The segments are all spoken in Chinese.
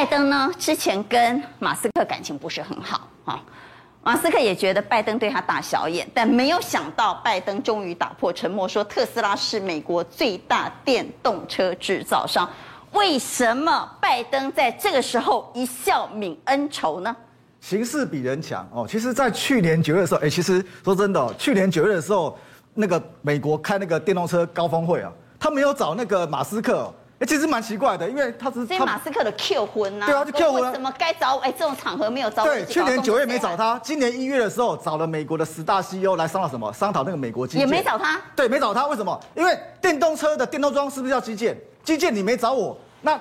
拜登呢，之前跟马斯克感情不是很好啊。马斯克也觉得拜登对他大小眼，但没有想到拜登终于打破沉默，说特斯拉是美国最大电动车制造商。为什么拜登在这个时候一笑泯恩仇呢？形势比人强哦。其实，在去年九月的时候，哎，其实说真的，去年九月的时候，那个美国开那个电动车高峰会啊，他没有找那个马斯克。哎，其实蛮奇怪的，因为他只是所以马斯克的 Q 婚呐，对啊，就 Q 婚，怎么该找哎这种场合没有找？对，去年九月没找他，今年一月的时候找了美国的十大 CEO 来商讨什么？商讨那个美国基建。也没找他。对，没找他，为什么？因为电动车的电动桩是不是叫基建？基建你没找我，那。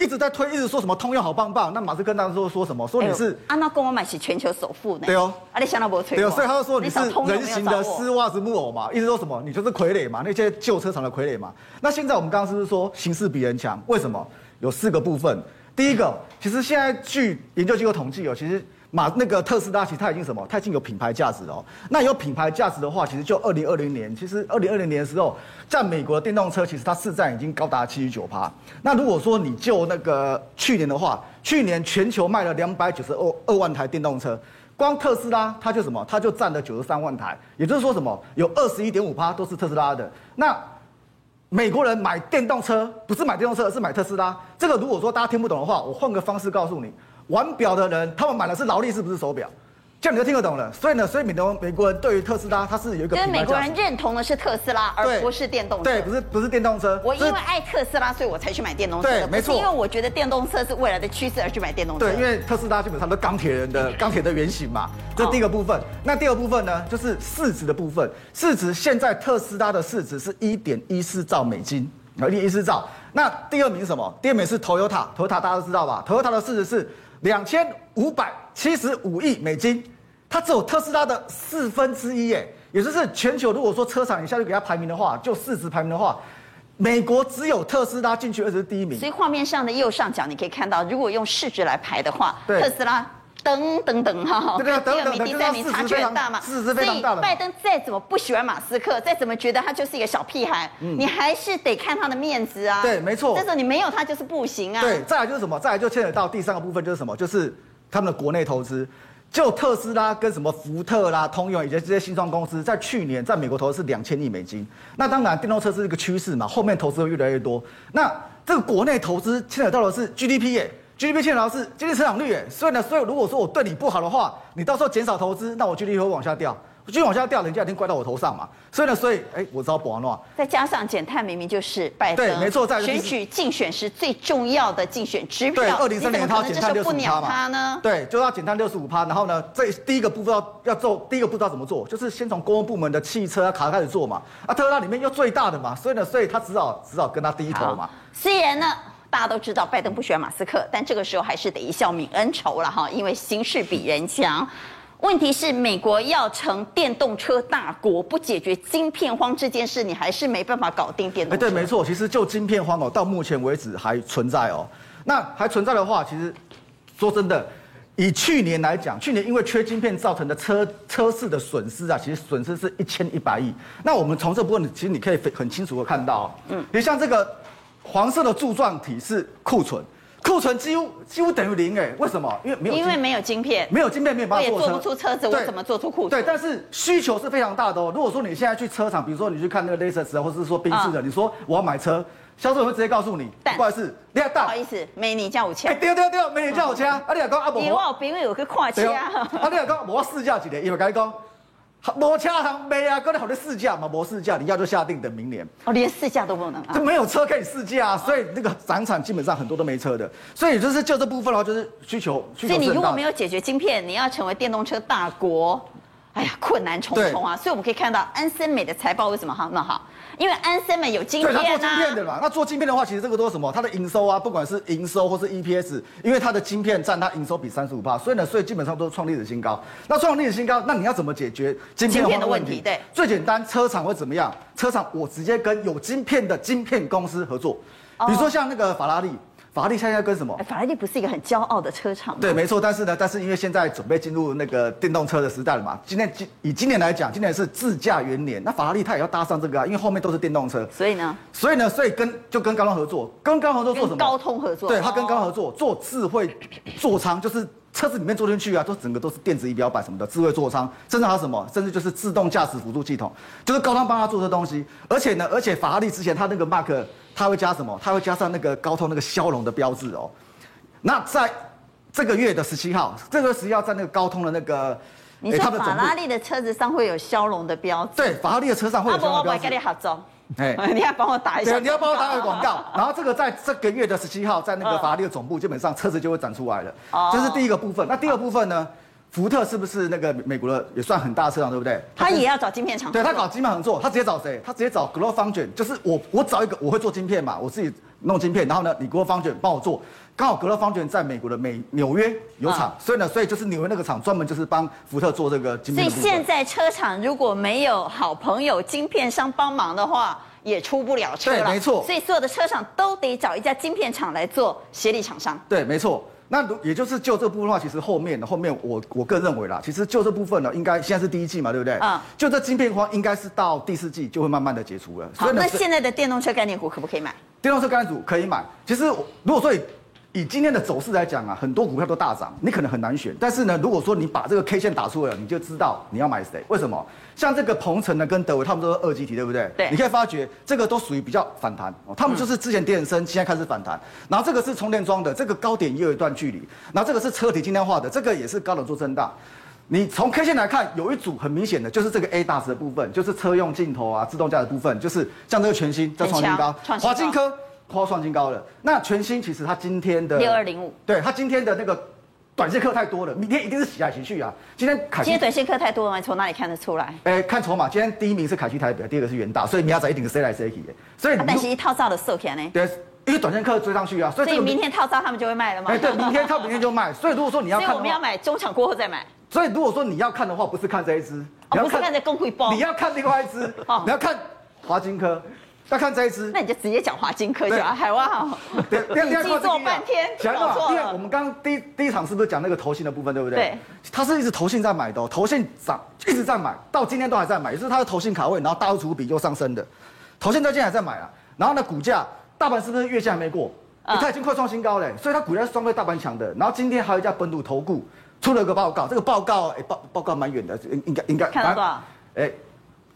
一直在推，一直说什么通用好棒棒。那马斯克当时说说什么？说你是啊，那跟我买起全球首富呢。对哦，啊，你想到不？对哦，所以他就说你是人形的丝袜子木偶嘛，一直说什么？你就是傀儡嘛，那些旧车厂的傀儡嘛。那现在我们刚刚是不是说形势比人强？为什么？有四个部分。第一个，其实现在据研究机构统计哦，其实。马那个特斯拉其实它已经什么？它已经有品牌价值了哦。那有品牌价值的话，其实就二零二零年，其实二零二零年的时候，在美国的电动车其实它市占已经高达七十九趴。那如果说你就那个去年的话，去年全球卖了两百九十二二万台电动车，光特斯拉它就什么？它就占了九十三万台，也就是说什么？有二十一点五趴都是特斯拉的。那美国人买电动车不是买电动车，而是买特斯拉。这个如果说大家听不懂的话，我换个方式告诉你。玩表的人，他们买的是劳力士，不是手表，这样你就听得懂了。所以呢，所以美国美国人对于特斯拉，它是有一个。跟美国人认同的是特斯拉，而不是电动车。对，不是不是电动车。我因为爱特斯拉，所以我才去买电动车。对，没错。因为我觉得电动车是未来的趋势而去买电动车。对，因为特斯拉基本上都钢铁人的钢铁的原型嘛。这第一个部分。那第二个部分呢，就是市值的部分。市值现在特斯拉的市值是一点一四兆美金，一点一四兆。那第二名是什么？第二名是 Toyota，Toyota 大家都知道吧？Toyota 的市值是。两千五百七十五亿美金，它只有特斯拉的四分之一，耶，也就是全球如果说车厂一下就给它排名的话，就市值排名的话，美国只有特斯拉进去，而且是第一名。所以画面上的右上角你可以看到，如果用市值来排的话，特斯拉。等等等哈，第二名、第三名差距很大嘛，市值非常大。所以拜登再怎么不喜欢马斯克，再怎么觉得他就是一个小屁孩，嗯、你还是得看他的面子啊。对，没错。这时候你没有他就是不行啊。对，再来就是什么？再来就牵扯到第三个部分，就是什么？就是他们的国内投资。就特斯拉跟什么福特啦、通用以及这些新创公司，在去年在美国投资是两千亿美金。那当然，电动车是一个趋势嘛，后面投资会越来越多。那这个国内投资牵扯到的是 GDP 耶。GDP 欠的是经济成长率，所以呢，所以如果说我对你不好的话，你到时候减少投资，那我 GDP 会往下掉，我继续往下掉，人家一定怪到我头上嘛。所以呢，所以哎，我知道不玩了。再加上减碳明明就是拜登，对，没错，在选举竞选时最重要的竞选指标。对，二零三零年他要减碳六十五趴嘛。呢？对，就要减碳六十五趴，然后呢，这第一个步骤要做，第一个步骤怎么做？就是先从公共部门的汽车卡开始做嘛。啊，特斯拉里面又最大的嘛，所以呢，所以他只好只好跟他低头嘛。虽然呢。大家都知道拜登不喜欢马斯克，但这个时候还是得一笑泯恩仇了哈，因为形势比人强。问题是美国要成电动车大国，不解决晶片荒这件事，你还是没办法搞定电动车。哎，对，没错，其实就晶片荒哦，到目前为止还存在哦。那还存在的话，其实说真的，以去年来讲，去年因为缺晶片造成的车车市的损失啊，其实损失是一千一百亿。那我们从这部分，其实你可以很清楚的看到，嗯，你像这个。黄色的柱状体是库存，库存几乎几乎等于零哎，为什么？因为没有，因为没有晶片，没有晶片没有办法做车，我也做不出车子，我怎么做出库存？对，但是需求是非常大的哦。如果说你现在去车厂，比如说你去看那个 Lexus 或者是说宾士的，你说我要买车，销售员会直接告诉你，不好意思，你要大，不好意思，美女叫我签，对对对，美女叫我签，啊，你讲阿伯，因为我朋友有个跨车，啊，你讲我试驾几年，因为跟你讲。没车行没啊，刚才好的试驾嘛，没试驾，你要就下定等明年。哦，连试驾都不能啊？就没有车可以试驾啊，所以那个展场基本上很多都没车的，所以就是就这部分的话，就是需求需求。所以你如果没有解决晶片，你要成为电动车大国，哎呀，困难重重啊。所以我们可以看到安森美的财报为什么好那么好？因为安森美有晶片、啊、对，他做晶片的嘛。那做晶片的话，其实这个都是什么？它的营收啊，不管是营收或是 EPS，因为它的晶片占它营收比三十五趴，所以呢，所以基本上都是创历史新高。那创历史新高，那你要怎么解决晶片的问题？对，最简单，车厂会怎么样？车厂我直接跟有晶片的晶片公司合作，比如说像那个法拉利，法拉利现在跟什么？法拉利不是一个很骄傲的车厂吗？对，没错。但是呢，但是因为现在准备进入那个电动车的时代了嘛。今年今以今年来讲，今年是自驾元年，那法拉利它也要搭上这个啊，因为后面都是电动车。所以呢？所以呢？所以跟就跟高通合作，跟高通合作做什么？高通合作。对，他跟高通合作做智慧 座舱，就是车子里面坐进去啊，都整个都是电子仪表板什么的智慧座舱，甚至还有什么？甚至就是自动驾驶辅助系统，就是高通帮他做这东西。而且呢，而且法拉利之前他那个 Mark。它会加什么？它会加上那个高通那个骁龙的标志哦。那在这个月的十七号，这个十七号在那个高通的那个，你说法拉利的车子上会有骁龙的标志？对，法拉利的车上会有骁龙标志。你合作。哎，你要帮我打一下。对，你要帮我打个广告。然后这个在这个月的十七号，在那个法拉利的总部，基本上车子就会展出来了。哦。这是第一个部分。那第二部分呢？福特是不是那个美国的也算很大的车厂，对不对？他也要找晶片厂。对，他搞晶片厂做，他直接找谁？他直接找 GlobalFoundries，就是我我找一个我会做晶片嘛，我自己弄晶片，然后呢，你 GlobalFoundries 帮我做。刚好 GlobalFoundries 在美国的美纽约有厂，所以呢，所以就是纽约那个厂专门就是帮福特做这个晶片。所以现在车厂如果没有好朋友晶片商帮忙的话，也出不了车了。对，没错。所以所有的车厂都得找一家晶片厂来做协力厂商。对，没错。那也就是就这部分的话，其实后面的后面我我个人认为啦，其实就这部分呢，应该现在是第一季嘛，对不对？啊、嗯。就这晶片荒应该是到第四季就会慢慢的解除了。好，那现在的电动车概念股可不可以买？电动车概念股可以买。其实如果说以以今天的走势来讲啊，很多股票都大涨，你可能很难选。但是呢，如果说你把这个 K 线打出来了，你就知道你要买谁。为什么？像这个鹏程呢，跟德维他们都是二极体，对不对？对。你可以发觉这个都属于比较反弹哦，他们就是之前跌很深，现在开始反弹。然后这个是充电桩的，这个高点也有一段距离。然后这个是车体轻量画的，这个也是高冷做震荡。你从 K 线来看，有一组很明显的，就是这个 ADAS 的部分，就是车用镜头啊、自动驾驶部分，就是像这个全新在创新高，华金科。快创新高了。那全新其实它今天的六二零五，对它今天的那个短线客太多了，明天一定是洗来洗去啊。今天凯，今天短线客太多了，从哪里看得出来？哎，看筹码，今天第一名是凯基台北，第二个是元大，所以明仔载一定是谁来谁去的。所以但是一套造的色片呢？对，因为短线客追上去啊，所以，所以明天套造他们就会卖了吗？哎，对，明天套明天就卖。所以如果说你要 看，所以我们要买中场过后再买。所以如果说你要看的话，不是看这一支，哦、不是看这公会包，你要看另外一支，哦、你要看华金科。要看这一支，那你就直接讲华金科就好。海湾好，你记做半天，讲嘛，因为我们刚刚第一第一场是不是讲那个投信的部分，对不对？对，他是一直投信在买的，投信涨一直在买，到今天都还在买，也就是它的投信卡位，然后大户持股比又上升的，投信到今天还在买啊。然后呢，股价大盘是不是月线还没过？它已经快创新高了，所以它股价是双倍大盘强的。然后今天还有一家本土投顾出了个报告，这个报告哎报报告蛮远的，应该应该看到多少？哎，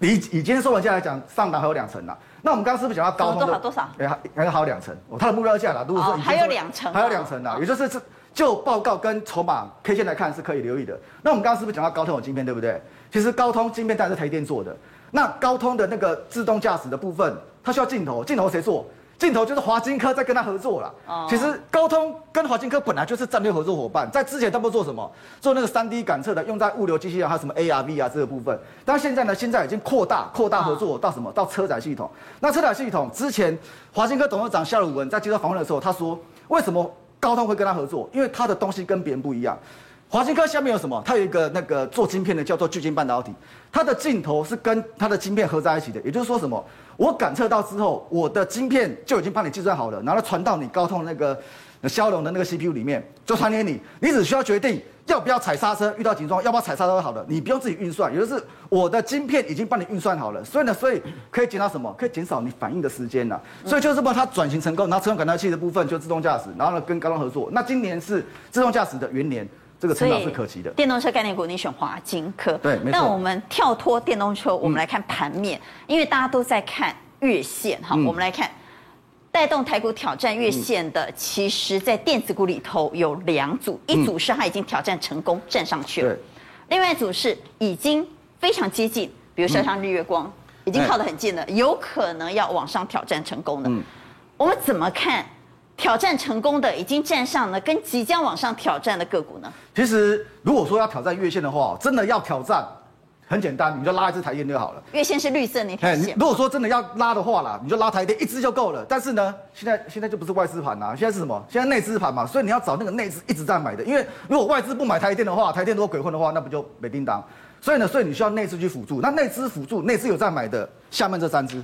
以以今天收盘价来讲，上档还有两成呢。那我们刚刚是不是讲到高通的？多少多少？哎，还还还有两成，它的目标价啦。如果说，说还有两成，还有两成呢，也就是这就报告跟筹码 K 线来看是可以留意的。那我们刚刚是不是讲到高通有晶片，对不对？其实高通晶片当然是台电做的。那高通的那个自动驾驶的部分，它需要镜头，镜头谁做？镜头就是华金科在跟他合作了。哦。其实高通跟华金科本来就是战略合作伙伴，在之前他们做什么？做那个三 D 感测的，用在物流机器人，还有什么 ARV 啊这个部分。但现在呢，现在已经扩大扩大合作到什么？到车载系统。那车载系统之前，华金科董事长夏鲁文在接受访问的时候，他说：为什么高通会跟他合作？因为他的东西跟别人不一样。华星科下面有什么？它有一个那个做晶片的，叫做聚晶半导体。它的镜头是跟它的晶片合在一起的，也就是说什么？我感测到之后，我的晶片就已经帮你计算好了，然后传到你高通那个骁龙的那个 CPU 里面，就传给你。你只需要决定要不要踩刹车，遇到紧桩要不要踩刹车就好了，你不用自己运算，也就是我的晶片已经帮你运算好了。所以呢，所以可以减少什么？可以减少你反应的时间呐。所以就是说它转型成功，然后车用感测器的部分就自动驾驶，然后呢跟高通合作。那今年是自动驾驶的元年。这个成长是可期的。电动车概念股，你选华金科。对，没错。那我们跳脱电动车，我们来看盘面，嗯、因为大家都在看月线哈。嗯、我们来看，带动台股挑战月线的，其实在电子股里头有两组，一组是它已经挑战成功站上去了，嗯、另外一组是已经非常接近，比如说像日月光，嗯、已经靠得很近了，有可能要往上挑战成功的。嗯、我们怎么看？挑战成功的已经站上了，跟即将往上挑战的个股呢？其实如果说要挑战月线的话，真的要挑战，很简单，你就拉一只台电就好了。月线是绿色那条线。如果说真的要拉的话啦，你就拉台电一只就够了。但是呢，现在现在就不是外资盘啦，现在是什么？现在内资盘嘛，所以你要找那个内资一直在买的。因为如果外资不买台电的话，台电如果鬼混的话，那不就没叮当。所以呢，所以你需要内资去辅助。那内资辅助，内资有在买的，下面这三支。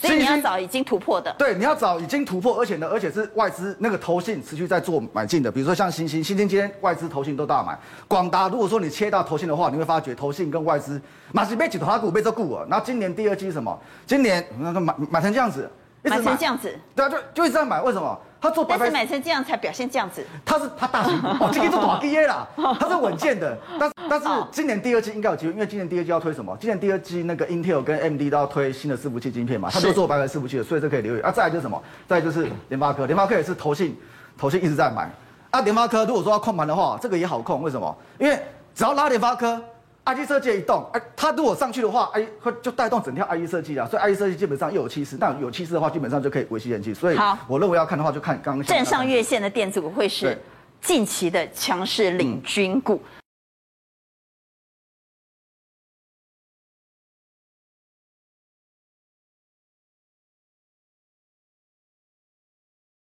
所以你要找已经突破的，对，你要找已经突破，而且呢，而且是外资那个投信持续在做买进的，比如说像新兴，新兴今天外资投信都大买。广达，如果说你切到投信的话，你会发觉投信跟外资马是被几头股被这股了。然后今年第二季什么？今年那个买买成这样子，买成这样子，对啊，就就一直在买，为什么？他做，但是买成这样才表现这样子。他是他大型 哦，今天做大 K 啦，他是稳健的。但但是今年第二季应该有机会，因为今年第二季要推什么？今年第二季那个 Intel 跟 AMD 都要推新的伺服器晶片嘛，他都做白牌伺服器的，所以这可以留意。啊，再来就是什么？再来就是联发科，联发科也是投信，投信一直在买。啊，联发科如果说要控盘的话，这个也好控，为什么？因为只要拉联发科。IC 设计一动，哎，它如果上去的话，哎，会就带动整条 IC 设计啊，所以 IC 设计基本上又有气势，那有气势的话，基本上就可以维系人气。所以，我认为要看的话，就看刚刚站上月线的电子股会是近期的强势领军股。